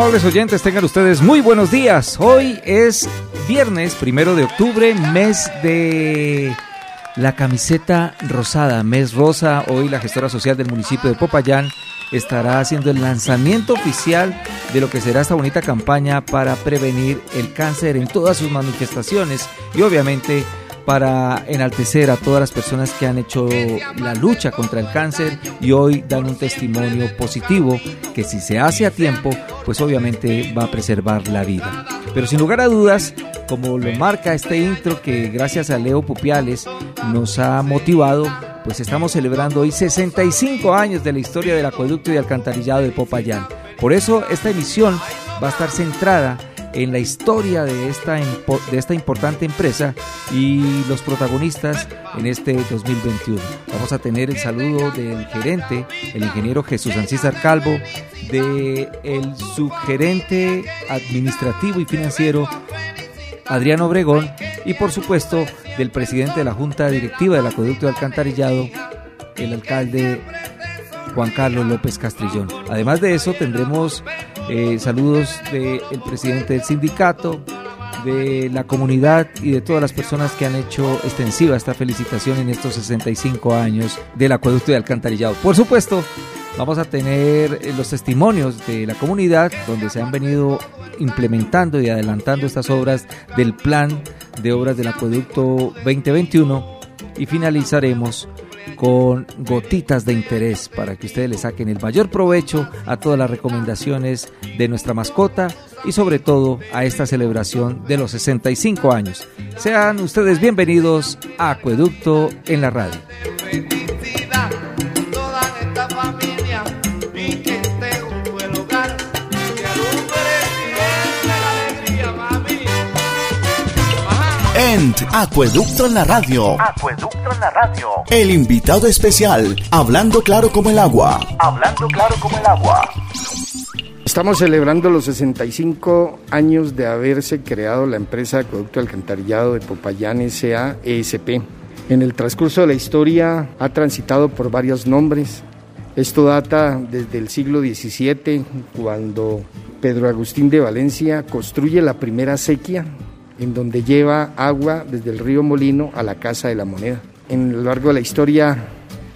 Amables oyentes, tengan ustedes muy buenos días. Hoy es viernes, primero de octubre, mes de la camiseta rosada, mes rosa. Hoy la gestora social del municipio de Popayán estará haciendo el lanzamiento oficial de lo que será esta bonita campaña para prevenir el cáncer en todas sus manifestaciones y obviamente para enaltecer a todas las personas que han hecho la lucha contra el cáncer y hoy dan un testimonio positivo que si se hace a tiempo, pues obviamente va a preservar la vida. Pero sin lugar a dudas, como lo marca este intro que gracias a Leo Pupiales nos ha motivado, pues estamos celebrando hoy 65 años de la historia del acueducto y alcantarillado de Popayán. Por eso esta emisión va a estar centrada en la historia de esta, de esta importante empresa y los protagonistas en este 2021. Vamos a tener el saludo del gerente, el ingeniero Jesús Ancísar Calvo, de el subgerente administrativo y financiero Adriano Obregón y por supuesto del presidente de la Junta Directiva del Acueducto de Alcantarillado, el alcalde Juan Carlos López Castrillón. Además de eso tendremos eh, saludos del presidente del sindicato, de la comunidad y de todas las personas que han hecho extensiva esta felicitación en estos 65 años del acueducto de alcantarillado. Por supuesto, vamos a tener eh, los testimonios de la comunidad donde se han venido implementando y adelantando estas obras del plan de obras del acueducto 2021 y finalizaremos con gotitas de interés para que ustedes le saquen el mayor provecho a todas las recomendaciones de nuestra mascota y sobre todo a esta celebración de los 65 años. Sean ustedes bienvenidos a Acueducto en la radio. En Acueducto en la Radio, Acueducto en la Radio. el invitado especial, hablando claro como el agua. Hablando claro como el agua. Estamos celebrando los 65 años de haberse creado la empresa de Acueducto Alcantarillado de Popayán S.A. ESP. En el transcurso de la historia ha transitado por varios nombres. Esto data desde el siglo XVII, cuando Pedro Agustín de Valencia construye la primera sequía, en donde lleva agua desde el río Molino a la Casa de la Moneda. En lo largo de la historia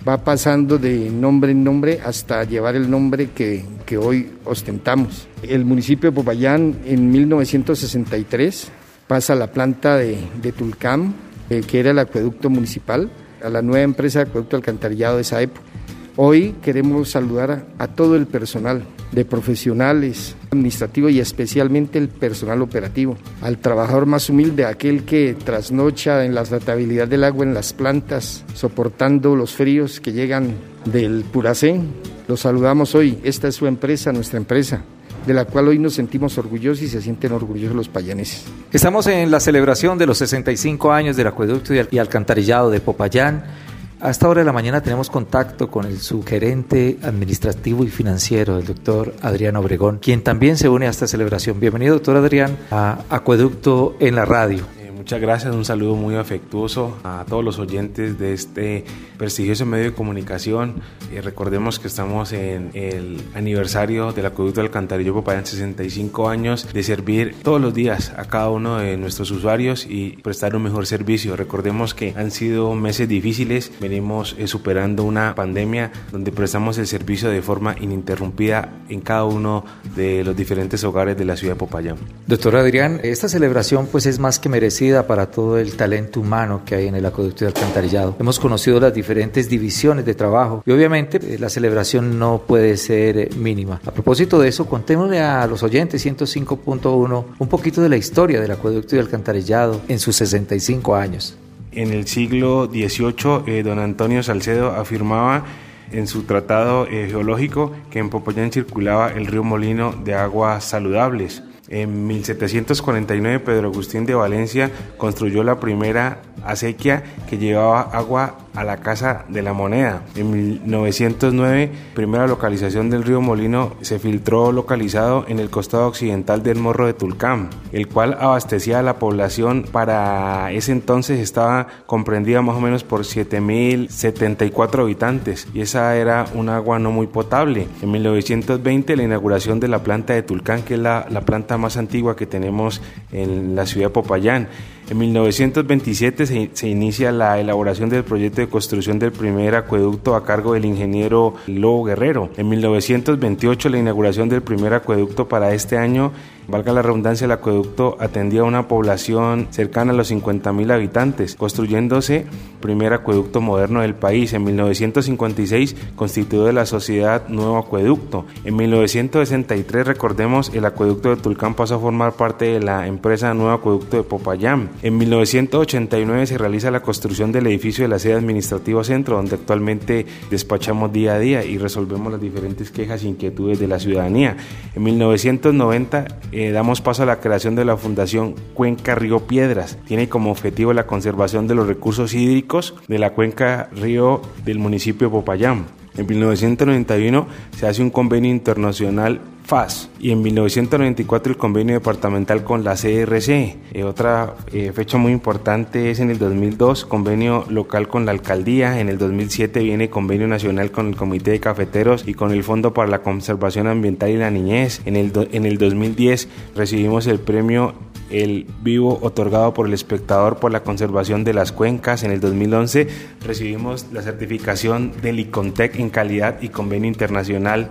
va pasando de nombre en nombre hasta llevar el nombre que, que hoy ostentamos. El municipio de Popayán en 1963 pasa a la planta de, de Tulcán, eh, que era el acueducto municipal, a la nueva empresa de acueducto alcantarillado de esa época. Hoy queremos saludar a, todo el personal de profesionales, administrativo y especialmente el personal operativo, al trabajador más humilde, aquel que trasnocha en la tratabilidad del agua en las plantas, soportando los fríos que llegan del Puracén. Los saludamos hoy, esta es su empresa, nuestra empresa, de la cual hoy nos sentimos orgullosos y se sienten orgullosos los payaneses. Estamos en la celebración de los 65 años del acueducto y alcantarillado de Popayán. A esta hora de la mañana tenemos contacto con el subgerente administrativo y financiero, el doctor Adrián Obregón, quien también se une a esta celebración. Bienvenido, doctor Adrián, a Acueducto en la radio. Muchas gracias, un saludo muy afectuoso a todos los oyentes de este prestigioso medio de comunicación. Eh, recordemos que estamos en el aniversario del acueducto Alcantarillo Popayán, 65 años de servir todos los días a cada uno de nuestros usuarios y prestar un mejor servicio. Recordemos que han sido meses difíciles, venimos eh, superando una pandemia donde prestamos el servicio de forma ininterrumpida en cada uno de los diferentes hogares de la ciudad de Popayán. Doctor Adrián, esta celebración pues es más que merecida para todo el talento humano que hay en el acueducto de alcantarillado. Hemos conocido las diferentes divisiones de trabajo y obviamente eh, la celebración no puede ser eh, mínima. A propósito de eso, contémosle a los oyentes 105.1 un poquito de la historia del acueducto y alcantarillado en sus 65 años. En el siglo XVIII, eh, don Antonio Salcedo afirmaba en su tratado geológico que en Popayán circulaba el río Molino de aguas saludables. En 1749 Pedro Agustín de Valencia construyó la primera acequia que llevaba agua a la Casa de la Moneda. En 1909, primera localización del río Molino se filtró localizado en el costado occidental del Morro de Tulcán, el cual abastecía a la población para ese entonces estaba comprendida más o menos por 7.074 habitantes y esa era un agua no muy potable. En 1920 la inauguración de la planta de Tulcán, que es la, la planta más antigua que tenemos en la ciudad de Popayán. En 1927 se, se, inicia la elaboración del proyecto de construcción del primer acueducto a cargo del ingeniero Lobo Guerrero. En 1928 la inauguración del primer acueducto para este año Valga la redundancia, el acueducto atendía a una población cercana a los 50.000 habitantes, construyéndose primer acueducto moderno del país. En 1956 constituyó la sociedad Nuevo Acueducto. En 1963, recordemos, el acueducto de Tulcán pasó a formar parte de la empresa Nuevo Acueducto de Popayán. En 1989 se realiza la construcción del edificio de la sede administrativa centro, donde actualmente despachamos día a día y resolvemos las diferentes quejas e inquietudes de la ciudadanía. En 1990 eh, damos paso a la creación de la Fundación Cuenca Río Piedras. Tiene como objetivo la conservación de los recursos hídricos de la cuenca río del municipio de Popayán. En 1991 se hace un convenio internacional FAS y en 1994 el convenio departamental con la CRC. Eh, otra eh, fecha muy importante es en el 2002 convenio local con la alcaldía, en el 2007 viene convenio nacional con el Comité de Cafeteros y con el Fondo para la Conservación Ambiental y la Niñez. En el, en el 2010 recibimos el premio el vivo otorgado por el espectador por la conservación de las cuencas. En el 2011 recibimos la certificación del ICONTEC en calidad y convenio internacional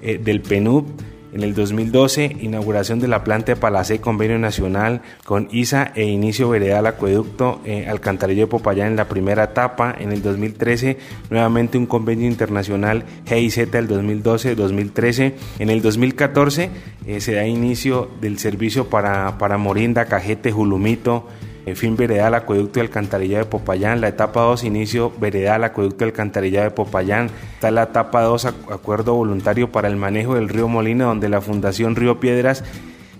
eh, del PNUD. En el 2012, inauguración de la planta de Palacé, convenio nacional con ISA e inicio veredal acueducto eh, Alcantarillo de Popayán en la primera etapa. En el 2013, nuevamente un convenio internacional GIZ el 2012-2013. En el 2014 eh, se da inicio del servicio para, para Morinda, Cajete, Julumito. En fin veredal acueducto y alcantarillado de Popayán. La etapa 2, inicio veredal acueducto y alcantarillado de Popayán. Está la etapa 2, acuerdo voluntario para el manejo del río Molino, donde la Fundación Río Piedras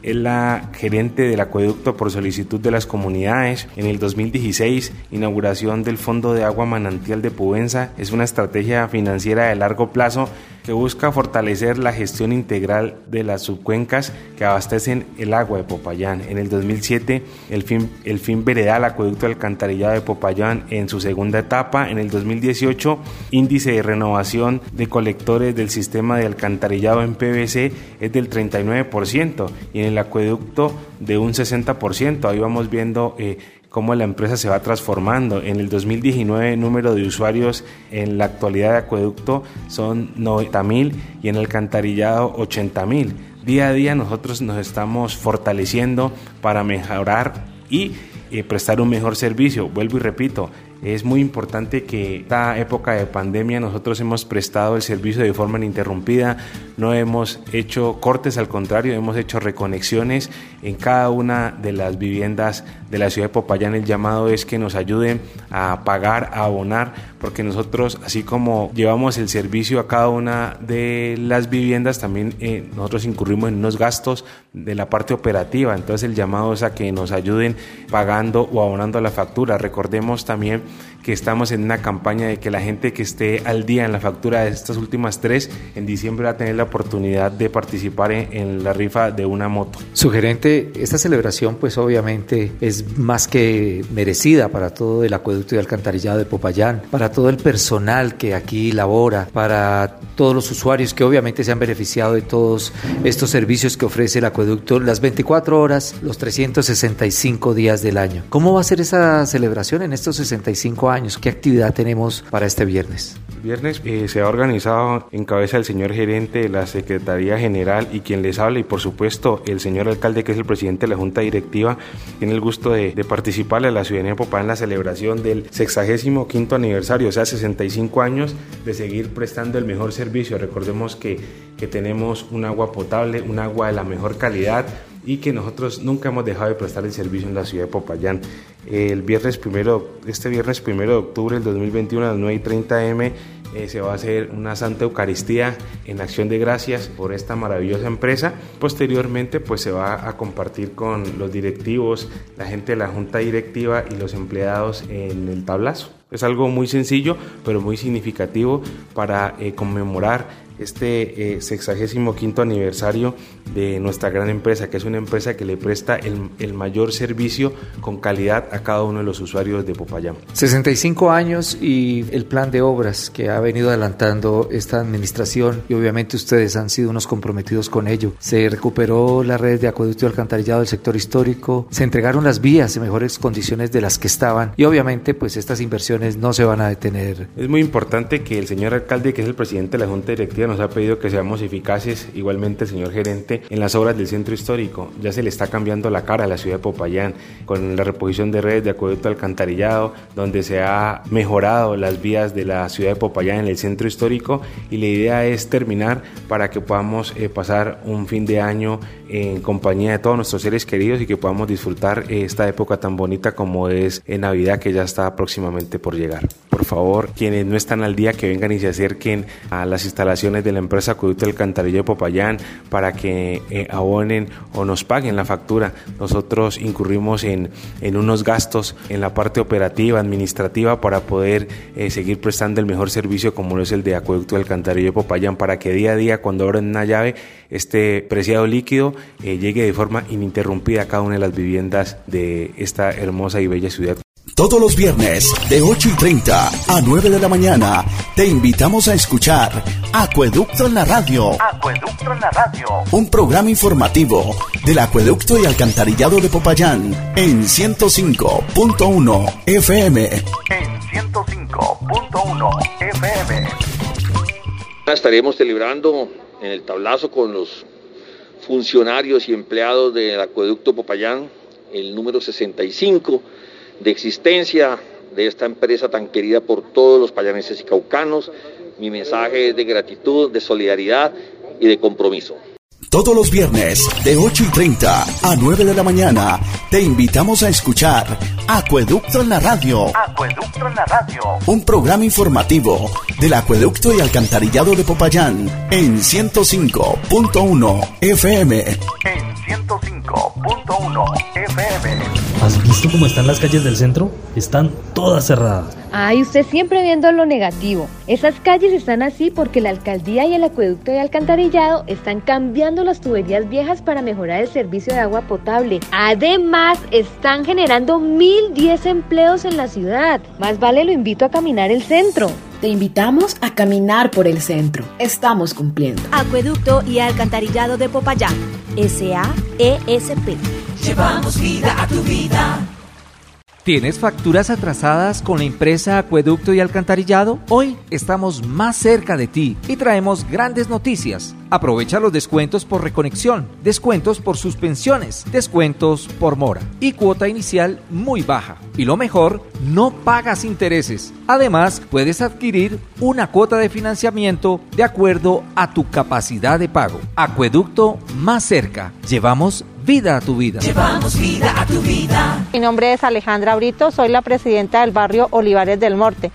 es la gerente del acueducto por solicitud de las comunidades. En el 2016, inauguración del Fondo de Agua Manantial de Pubenza. Es una estrategia financiera de largo plazo que busca fortalecer la gestión integral de las subcuencas que abastecen el agua de Popayán. En el 2007, el fin, el fin veredal acueducto alcantarillado de Popayán en su segunda etapa. En el 2018, índice de renovación de colectores del sistema de alcantarillado en PVC es del 39% y en el acueducto de un 60%. Ahí vamos viendo eh, cómo la empresa se va transformando. En el 2019 el número de usuarios en la actualidad de acueducto son 90 mil y en el alcantarillado 80 mil. Día a día nosotros nos estamos fortaleciendo para mejorar y eh, prestar un mejor servicio. Vuelvo y repito, es muy importante que esta época de pandemia nosotros hemos prestado el servicio de forma ininterrumpida, no hemos hecho cortes, al contrario, hemos hecho reconexiones en cada una de las viviendas de la ciudad de Popayán. El llamado es que nos ayuden a pagar, a abonar, porque nosotros, así como llevamos el servicio a cada una de las viviendas, también eh, nosotros incurrimos en unos gastos de la parte operativa. Entonces el llamado es a que nos ayuden pagando o abonando la factura. Recordemos también que estamos en una campaña de que la gente que esté al día en la factura de estas últimas tres, en diciembre va a tener la oportunidad de participar en, la rifa de una moto. Sugerente, esta celebración pues obviamente es más que merecida para todo el acueducto y alcantarillado de Popayán, para todo el personal que aquí labora, para todos los usuarios que obviamente se han beneficiado de todos estos servicios que ofrece el acueducto las 24 horas, los 365 días del año. ¿Cómo va a ser esa celebración en estos 65 años? ¿Qué actividad tenemos para este viernes? Viernes eh, se ha organizado en cabeza del señor gerente de la Secretaría General y quien les habla y por supuesto el señor alcalde que es el presidente de la Junta Directiva tiene el gusto de, de participarle a la ciudadanía Popayán en la celebración del 65 quinto aniversario, o sea 65 años de seguir prestando el mejor servicio. Recordemos que, que tenemos un agua potable, un agua de la mejor calidad y que nosotros nunca hemos dejado de prestar el servicio en la ciudad de Popayán. El viernes primero, este viernes primero de octubre del 2021 a las 9 y 30 m eh, se va a hacer una Santa Eucaristía en acción de gracias por esta maravillosa empresa. Posteriormente, pues se va a compartir con los directivos, la gente de la junta directiva y los empleados en el tablazo. Es algo muy sencillo, pero muy significativo para eh, conmemorar este eh, 65 aniversario de nuestra gran empresa, que es una empresa que le presta el, el, mayor servicio con calidad a cada uno de los usuarios de Popayán. 65 años y el plan de obras que ha venido adelantando esta administración y obviamente ustedes han sido unos comprometidos con ello. Se recuperó la red de acueducto y alcantarillado del sector histórico, se entregaron las vías en mejores condiciones de las que estaban y obviamente pues estas inversiones no se van a detener. Es muy importante que el señor alcalde, que es el presidente de la Junta Directiva, nos ha pedido que seamos eficaces, igualmente el señor gerente, en las obras del centro histórico. Ya se le está cambiando la cara a la ciudad de Popayán con la reposición de redes de acueducto alcantarillado, donde se ha mejorado las vías de la ciudad de Popayán en el centro histórico y la idea es terminar para que podamos eh, pasar un fin de año en compañía de todos nuestros seres queridos y que podamos disfrutar eh, esta época tan bonita como es en Navidad que ya está próximamente por llegar. Por favor, quienes no están al día que vengan y se acerquen a las instalaciones de la empresa Acueducto del Cantarillo de Popayán para que eh, abonen o nos paguen la factura. Nosotros incurrimos en, en, unos gastos en la parte operativa, administrativa, para poder eh, seguir prestando el mejor servicio como lo es el de Acueducto del Cantarillo de Popayán, para que día a día, cuando abren una llave, este preciado líquido eh, llegue de forma ininterrumpida a cada una de las viviendas de esta hermosa y bella ciudad. Todos los viernes de 8 y 30 a 9 de la mañana te invitamos a escuchar Acueducto en la Radio. Acueducto en la Radio. Un programa informativo del Acueducto y Alcantarillado de Popayán en 105.1 FM. En 105.1 FM. Estaremos celebrando en el tablazo con los funcionarios y empleados del Acueducto Popayán el número 65 de existencia de esta empresa tan querida por todos los payaneses y caucanos. Mi mensaje es de gratitud, de solidaridad y de compromiso. Todos los viernes de 8 y 30 a 9 de la mañana te invitamos a escuchar Acueducto en la Radio. Acueducto en la Radio. Un programa informativo del Acueducto y Alcantarillado de Popayán en 105.1 FM. En 105.1 FM. ¿Has visto cómo están las calles del centro? Están todas cerradas. Ay, usted siempre viendo lo negativo. Esas calles están así porque la alcaldía y el acueducto de alcantarillado están cambiando las tuberías viejas para mejorar el servicio de agua potable. Además, están generando 1010 empleos en la ciudad. Más vale lo invito a caminar el centro. Te invitamos a caminar por el centro. Estamos cumpliendo. Acueducto y alcantarillado de Popayán. SAESP. Llevamos vida a tu vida. ¿Tienes facturas atrasadas con la empresa Acueducto y Alcantarillado? Hoy estamos más cerca de ti y traemos grandes noticias. Aprovecha los descuentos por reconexión, descuentos por suspensiones, descuentos por mora y cuota inicial muy baja. Y lo mejor, no pagas intereses. Además, puedes adquirir una cuota de financiamiento de acuerdo a tu capacidad de pago. Acueducto más cerca. Llevamos vida a tu vida. Llevamos vida a tu vida. Mi nombre es Alejandra Brito, soy la presidenta del barrio Olivares del Norte.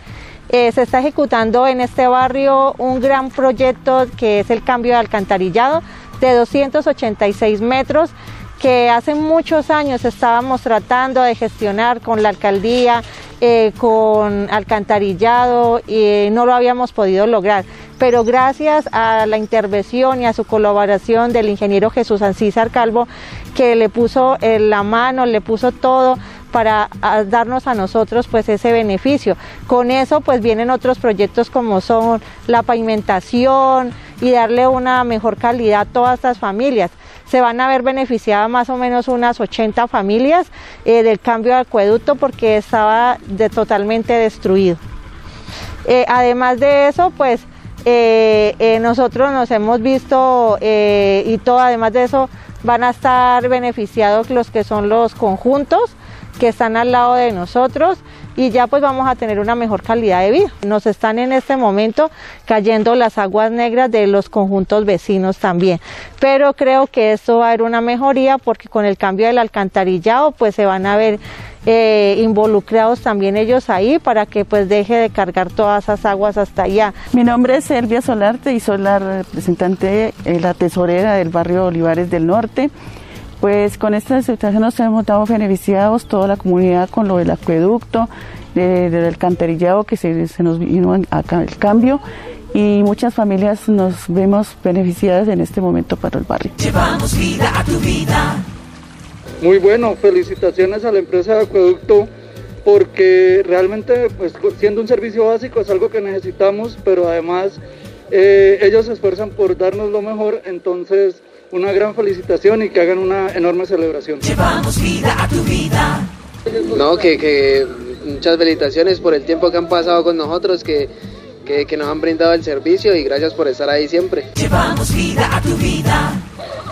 Eh, se está ejecutando en este barrio un gran proyecto que es el cambio de alcantarillado de 286 metros que hace muchos años estábamos tratando de gestionar con la alcaldía eh, con alcantarillado y no lo habíamos podido lograr. Pero gracias a la intervención y a su colaboración del ingeniero Jesús Ancísar Calvo, que le puso eh, la mano, le puso todo para darnos a nosotros pues ese beneficio. Con eso pues vienen otros proyectos como son la pavimentación y darle una mejor calidad a todas estas familias se van a ver beneficiadas más o menos unas 80 familias eh, del cambio de acueducto porque estaba totalmente destruido. Eh, además de eso, pues eh, nosotros nos hemos visto y todo, además de eso, van a estar beneficiados los que son los conjuntos que están al lado de nosotros y ya pues vamos a tener una mejor calidad de vida. Nos están en este momento cayendo las aguas negras de los conjuntos vecinos también, pero creo que esto va a haber una mejoría porque con el cambio del alcantarillado pues se van a ver eh, involucrados también ellos ahí para que pues deje de cargar todas esas aguas hasta allá. Mi nombre es Selvia Solarte y soy la representante, eh, la tesorera del barrio Olivares del Norte. Pues con esta situación nos hemos dado beneficiados toda la comunidad con lo del acueducto, del alcantarillado que se, nos vino acá el cambio y muchas familias nos vemos beneficiadas en este momento para el barrio. Llevamos vida a tu vida. Muy bueno, felicitaciones a la empresa de acueducto porque realmente pues siendo un servicio básico es algo que necesitamos, pero además eh, ellos se esfuerzan por darnos lo mejor, entonces una gran felicitación y que hagan una enorme celebración. Llevamos vida a tu vida. No, que, que muchas felicitaciones por el tiempo que han pasado con nosotros, que, que, que, nos han brindado el servicio y gracias por estar ahí siempre. Llevamos vida a tu vida.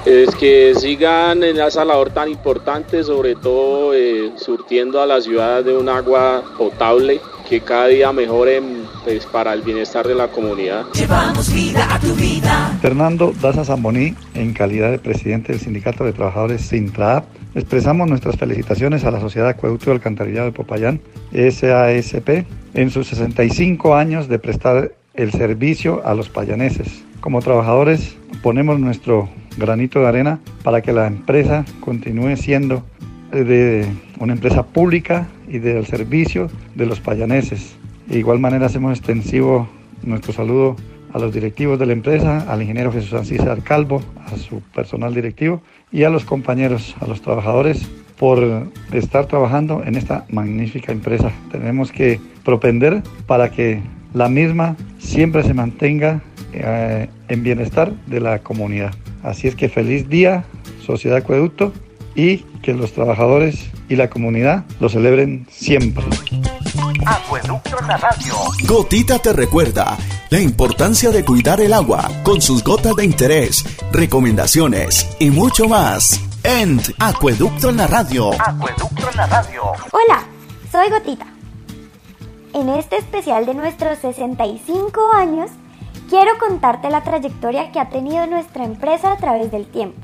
Es que sigan en esa labor tan importante, sobre todo eh, surtiendo a la ciudad de un agua potable que cada día mejoren pues, para el bienestar de la comunidad. Llevamos vida a tu vida. Fernando Daza Zamboní, en calidad de presidente del Sindicato de Trabajadores Sintraap, expresamos nuestras felicitaciones a la Sociedad Acueducto del Alcantarillado de Popayán, SASP, en sus 65 años de prestar el servicio a los payaneses. Como trabajadores ponemos nuestro granito de arena para que la empresa continúe siendo de una empresa pública y del servicio de los payaneses. De igual manera hacemos extensivo nuestro saludo a los directivos de la empresa, al ingeniero Jesús Ancísar Calvo, a su personal directivo y a los compañeros, a los trabajadores por estar trabajando en esta magnífica empresa. Tenemos que propender para que la misma siempre se mantenga eh, en bienestar de la comunidad. Así es que feliz día, Sociedad Acueducto, y que los trabajadores y la comunidad lo celebren siempre. Acueducto en la radio. Gotita te recuerda la importancia de cuidar el agua con sus gotas de interés, recomendaciones y mucho más. En Acueducto en la radio. Acueducto en la radio. Hola, soy Gotita. En este especial de nuestros 65 años, quiero contarte la trayectoria que ha tenido nuestra empresa a través del tiempo.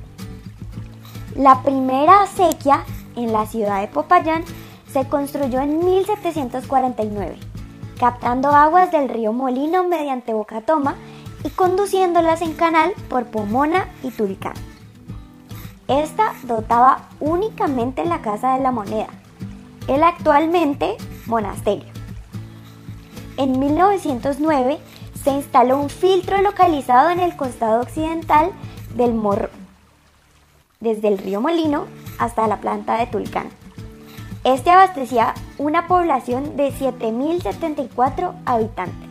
La primera acequia en la ciudad de Popayán se construyó en 1749, captando aguas del río Molino mediante Bocatoma y conduciéndolas en canal por Pomona y Tulcán. Esta dotaba únicamente la Casa de la Moneda, el actualmente monasterio. En 1909 se instaló un filtro localizado en el costado occidental del morro desde el río Molino hasta la planta de Tulcán. Este abastecía una población de 7.074 habitantes.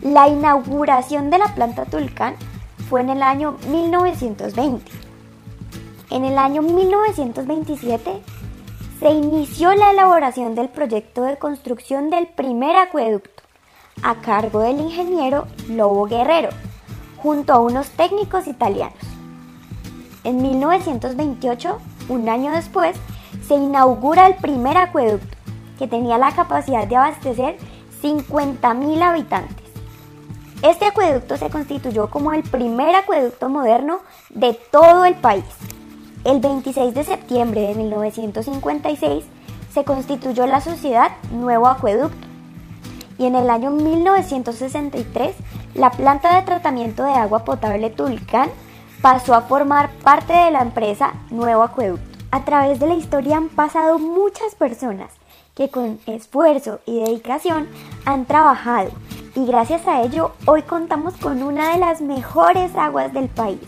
La inauguración de la planta Tulcán fue en el año 1920. En el año 1927 se inició la elaboración del proyecto de construcción del primer acueducto a cargo del ingeniero Lobo Guerrero, junto a unos técnicos italianos. En 1928, un año después, se inaugura el primer acueducto, que tenía la capacidad de abastecer 50.000 habitantes. Este acueducto se constituyó como el primer acueducto moderno de todo el país. El 26 de septiembre de 1956 se constituyó la sociedad Nuevo Acueducto y en el año 1963 la planta de tratamiento de agua potable Tulcán pasó a formar parte de la empresa Nuevo Acueducto. A través de la historia han pasado muchas personas que con esfuerzo y dedicación han trabajado y gracias a ello hoy contamos con una de las mejores aguas del país.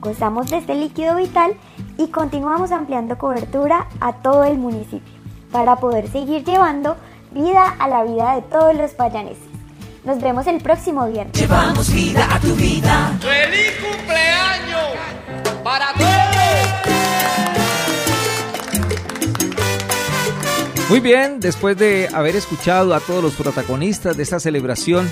Gozamos de este líquido vital y continuamos ampliando cobertura a todo el municipio para poder seguir llevando vida a la vida de todos los payaneses. Nos vemos el próximo viernes. Llevamos vida a tu vida. ¡Feliz cumpleaños para todos! Muy bien, después de haber escuchado a todos los protagonistas de esta celebración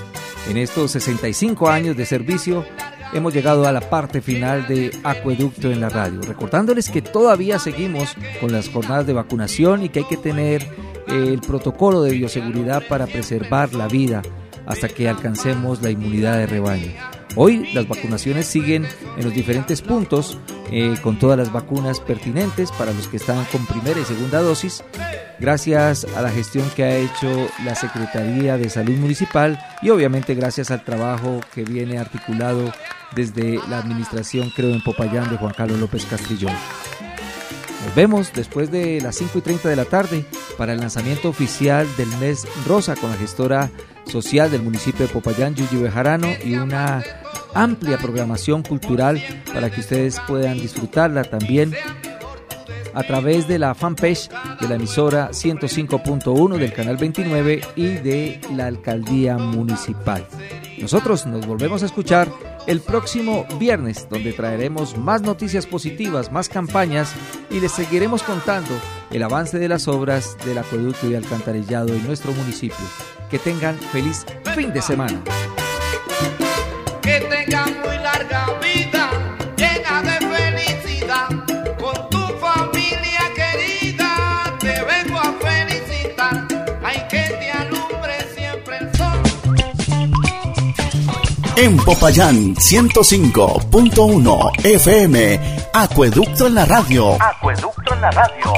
en estos 65 años de servicio, hemos llegado a la parte final de Acueducto en la radio, recordándoles que todavía seguimos con las jornadas de vacunación y que hay que tener eh, el protocolo de bioseguridad para preservar la vida hasta que alcancemos la inmunidad de rebaño. Hoy las vacunaciones siguen en los diferentes puntos eh, con todas las vacunas pertinentes para los que están con primera y segunda dosis, gracias a la gestión que ha hecho la Secretaría de Salud Municipal y obviamente gracias al trabajo que viene articulado desde la administración, creo, en Popayán de Juan Carlos López Castrillón. Nos vemos después de las 5 y 30 de la tarde para el lanzamiento oficial del mes rosa con la gestora social del municipio de Popayán, Yuyu Bejarano, y una amplia programación cultural para que ustedes puedan disfrutarla también a través de la fanpage de la emisora 105.1 del canal 29 y de la alcaldía municipal. Nosotros nos volvemos a escuchar el próximo viernes, donde traeremos más noticias positivas, más campañas y les seguiremos contando el avance de las obras del acueducto y alcantarillado en nuestro municipio. Que tengan feliz fin de semana. En Popayán 105.1 FM, Acueducto en la radio. Acueducto en la radio.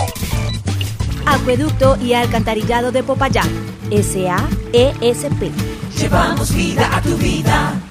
Acueducto y Alcantarillado de Popayán, SAESP. Llevamos vida a tu vida.